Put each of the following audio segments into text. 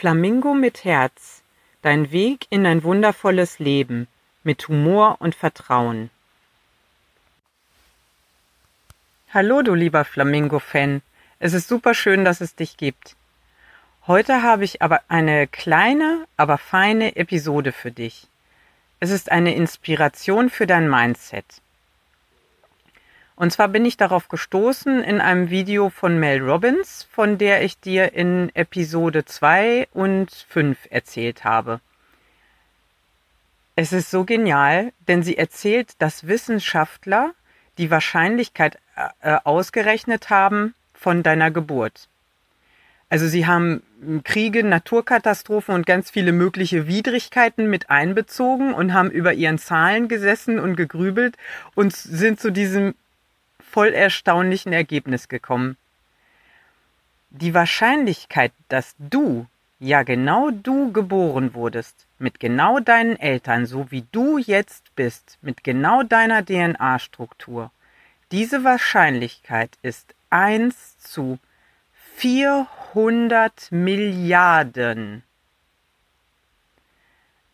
Flamingo mit Herz. Dein Weg in ein wundervolles Leben mit Humor und Vertrauen. Hallo, du lieber Flamingo-Fan. Es ist super schön, dass es dich gibt. Heute habe ich aber eine kleine, aber feine Episode für dich. Es ist eine Inspiration für dein Mindset. Und zwar bin ich darauf gestoßen in einem Video von Mel Robbins, von der ich dir in Episode 2 und 5 erzählt habe. Es ist so genial, denn sie erzählt, dass Wissenschaftler die Wahrscheinlichkeit äh, ausgerechnet haben von deiner Geburt. Also sie haben Kriege, Naturkatastrophen und ganz viele mögliche Widrigkeiten mit einbezogen und haben über ihren Zahlen gesessen und gegrübelt und sind zu diesem voll erstaunlichen Ergebnis gekommen. Die Wahrscheinlichkeit, dass du, ja genau du geboren wurdest, mit genau deinen Eltern, so wie du jetzt bist, mit genau deiner DNA-Struktur, diese Wahrscheinlichkeit ist 1 zu 400 Milliarden.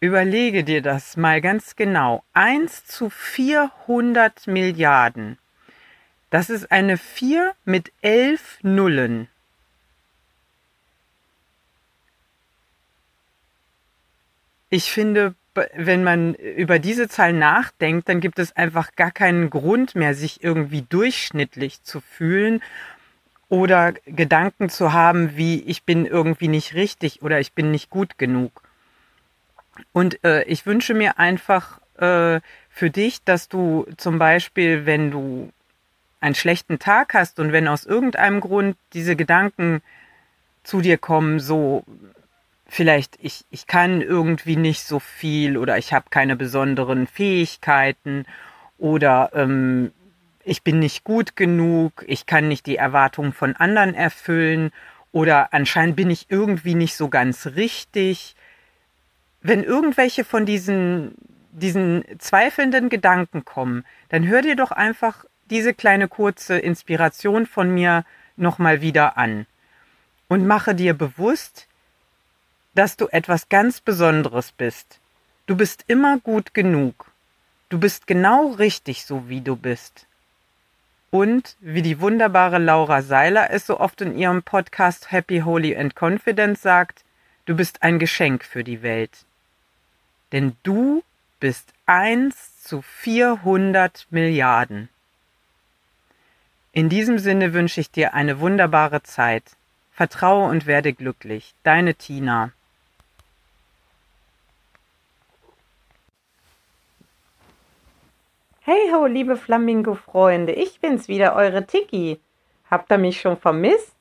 Überlege dir das mal ganz genau. 1 zu 400 Milliarden. Das ist eine 4 mit 11 Nullen. Ich finde, wenn man über diese Zahl nachdenkt, dann gibt es einfach gar keinen Grund mehr, sich irgendwie durchschnittlich zu fühlen oder Gedanken zu haben, wie ich bin irgendwie nicht richtig oder ich bin nicht gut genug. Und äh, ich wünsche mir einfach äh, für dich, dass du zum Beispiel, wenn du einen schlechten Tag hast und wenn aus irgendeinem Grund diese Gedanken zu dir kommen, so vielleicht ich, ich kann irgendwie nicht so viel oder ich habe keine besonderen Fähigkeiten oder ähm, ich bin nicht gut genug, ich kann nicht die Erwartungen von anderen erfüllen oder anscheinend bin ich irgendwie nicht so ganz richtig. Wenn irgendwelche von diesen, diesen zweifelnden Gedanken kommen, dann hör dir doch einfach diese kleine kurze Inspiration von mir nochmal wieder an und mache dir bewusst, dass du etwas ganz Besonderes bist. Du bist immer gut genug. Du bist genau richtig so, wie du bist. Und wie die wunderbare Laura Seiler es so oft in ihrem Podcast Happy, Holy and Confident sagt, du bist ein Geschenk für die Welt. Denn du bist eins zu 400 Milliarden. In diesem Sinne wünsche ich dir eine wunderbare Zeit. Vertraue und werde glücklich. Deine Tina. Hey ho, liebe Flamingo-Freunde, ich bin's wieder, eure Tiki. Habt ihr mich schon vermisst?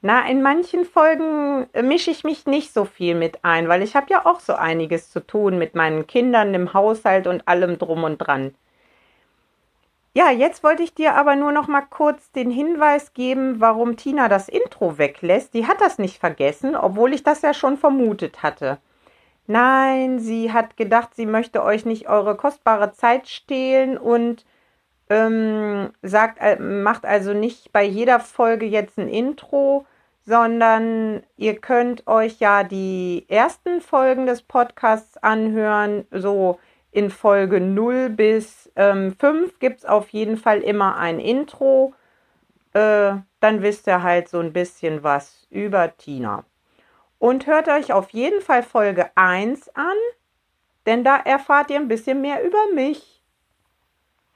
Na, in manchen Folgen mische ich mich nicht so viel mit ein, weil ich habe ja auch so einiges zu tun mit meinen Kindern, dem Haushalt und allem drum und dran. Ja, jetzt wollte ich dir aber nur noch mal kurz den Hinweis geben, warum Tina das Intro weglässt. Die hat das nicht vergessen, obwohl ich das ja schon vermutet hatte. Nein, sie hat gedacht, sie möchte euch nicht eure kostbare Zeit stehlen und ähm, sagt, äh, macht also nicht bei jeder Folge jetzt ein Intro, sondern ihr könnt euch ja die ersten Folgen des Podcasts anhören, so in Folge 0 bis ähm, 5 gibt es auf jeden Fall immer ein Intro. Äh, dann wisst ihr halt so ein bisschen was über Tina. Und hört euch auf jeden Fall Folge 1 an, denn da erfahrt ihr ein bisschen mehr über mich.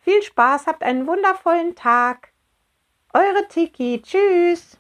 Viel Spaß, habt einen wundervollen Tag. Eure Tiki, tschüss.